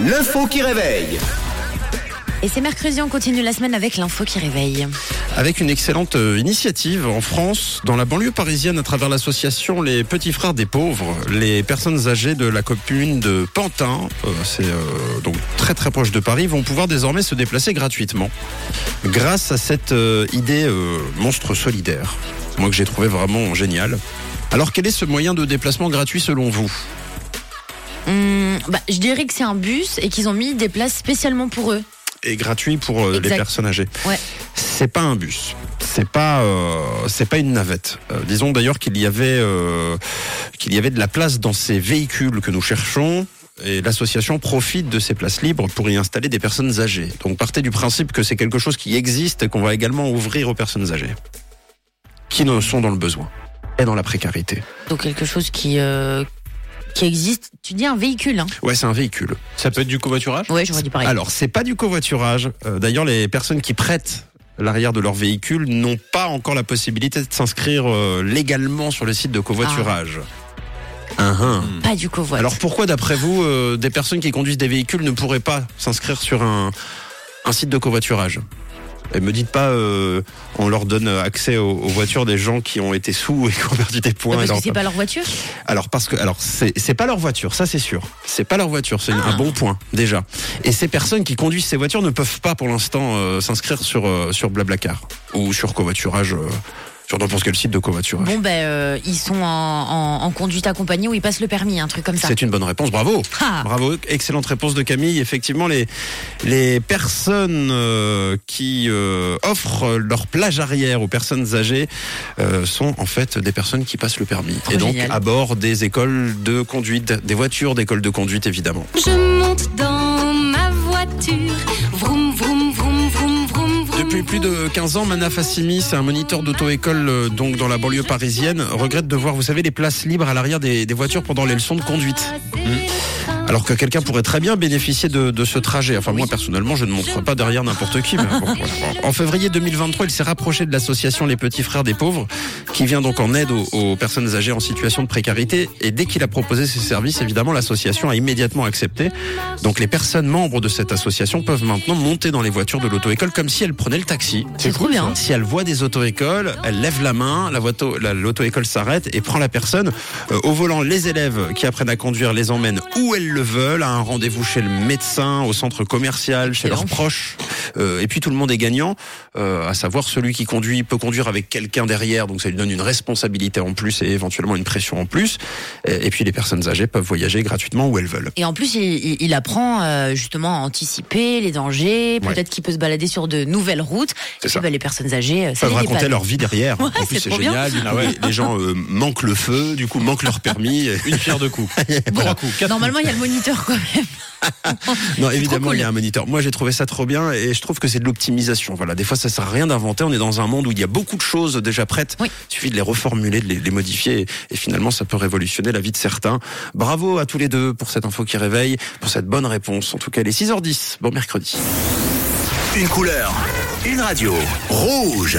L'info qui réveille. Et c'est mercredi, on continue la semaine avec l'info qui réveille. Avec une excellente euh, initiative en France, dans la banlieue parisienne, à travers l'association Les Petits Frères des Pauvres, les personnes âgées de la commune de Pantin, euh, c'est euh, donc très très proche de Paris, vont pouvoir désormais se déplacer gratuitement grâce à cette idée monstre solidaire, moi que j'ai trouvé vraiment génial. Alors quel est ce moyen de déplacement gratuit selon vous? Hum, bah, je dirais que c'est un bus et qu'ils ont mis des places spécialement pour eux. Et gratuit pour euh, les personnes âgées Ouais. c'est pas un bus. C'est pas, euh, c'est pas une navette. Euh, disons d'ailleurs qu'il y avait, euh, qu'il y avait de la place dans ces véhicules que nous cherchons. Et l'association profite de ces places libres pour y installer des personnes âgées. Donc partez du principe que c'est quelque chose qui existe et qu'on va également ouvrir aux personnes âgées qui ne sont dans le besoin et dans la précarité. Donc quelque chose qui, euh, qui existe. Tu dis un véhicule, hein Ouais, c'est un véhicule. Ça peut être du covoiturage? Ouais, j'aurais dit pareil. Alors, c'est pas du covoiturage. Euh, D'ailleurs, les personnes qui prêtent l'arrière de leur véhicule n'ont pas encore la possibilité de s'inscrire euh, légalement sur le site de covoiturage. Hein, hein. Pas du covoit. Alors pourquoi, d'après vous, euh, des personnes qui conduisent des véhicules ne pourraient pas s'inscrire sur un, un site de covoiturage? Et me dites pas, euh, on leur donne accès aux, aux voitures des gens qui ont été sous et qui ont perdu des points. parce que leur- c'est pas leur voiture alors parce que alors c'est c'est pas leur voiture, ça c'est sûr. C'est pas leur voiture, c'est un bon point déjà. Et ces personnes qui conduisent ces voitures ne peuvent pas pour l'instant euh, s'inscrire sur euh, sur Blablacar ou sur covoiturage euh, sur n'importe quel site de covoiturage. Bon, ben, euh, ils sont en, en, en conduite accompagnée ou ils passent le permis, un truc comme ça. C'est une bonne réponse, bravo. Ah. Bravo, excellente réponse de Camille. Effectivement, les les personnes euh, qui euh, offrent leur plage arrière aux personnes âgées euh, sont en fait des personnes qui passent le permis Trop et donc génial. à bord des écoles de conduite, des voitures d'école de conduite évidemment. Je monte dans ma voiture, vroom vroom vroom. Depuis plus de 15 ans, Manaf Assimi, c'est un moniteur d'auto-école euh, donc dans la banlieue parisienne, regrette de voir, vous savez, les places libres à l'arrière des, des voitures pendant les leçons de conduite. Alors que quelqu'un pourrait très bien bénéficier de, de ce trajet. Enfin, moi, personnellement, je ne montre pas derrière n'importe qui. mais bon, voilà. En février 2023, il s'est rapproché de l'association Les Petits Frères des Pauvres, qui vient donc en aide aux, aux personnes âgées en situation de précarité. Et dès qu'il a proposé ses services, évidemment, l'association a immédiatement accepté. Donc, les personnes membres de cette association peuvent maintenant monter dans les voitures de l'auto-école comme si elles prenaient le taxi. C'est trop bien. Si elle voit des auto-écoles, elle lève la main, la voito- la- l'auto-école s'arrête et prend la personne. Euh, au volant, les élèves qui apprennent à conduire les emmènent où elles le veulent, à un rendez-vous chez le médecin, au centre commercial, chez leurs proches. Euh, et puis tout le monde est gagnant, euh, à savoir celui qui conduit peut conduire avec quelqu'un derrière, donc ça lui donne une responsabilité en plus et éventuellement une pression en plus. Et, et puis les personnes âgées peuvent voyager gratuitement où elles veulent. Et en plus, il, apprend euh, justement à anticiper les dangers. Peut-être qu'il peut se balader sur de nouvelles routes. Et ça. puis, bah, les personnes âgées, euh, ça peuvent raconter dépanne. leur vie derrière. Ouais, en plus, c'est génial. Ah ouais, les gens euh, manquent le feu, du coup manquent leur permis. Une pierre de coups. Bon, coups, quatre normalement, il y a le moniteur quand même. Non, évidemment, cool. il y a un moniteur. Moi, j'ai trouvé ça trop bien et je trouve que c'est de l'optimisation. Voilà, des fois, ça sert à rien d'inventer. On est dans un monde où il y a beaucoup de choses déjà prêtes. Oui. Il suffit de les reformuler, de les, les modifier et, et finalement, ça peut révolutionner la vie de certains. Bravo à tous les deux pour cette info qui réveille, pour cette bonne réponse. En tout cas, les 6h10. Bon mercredi. Une couleur, une radio. Rouge.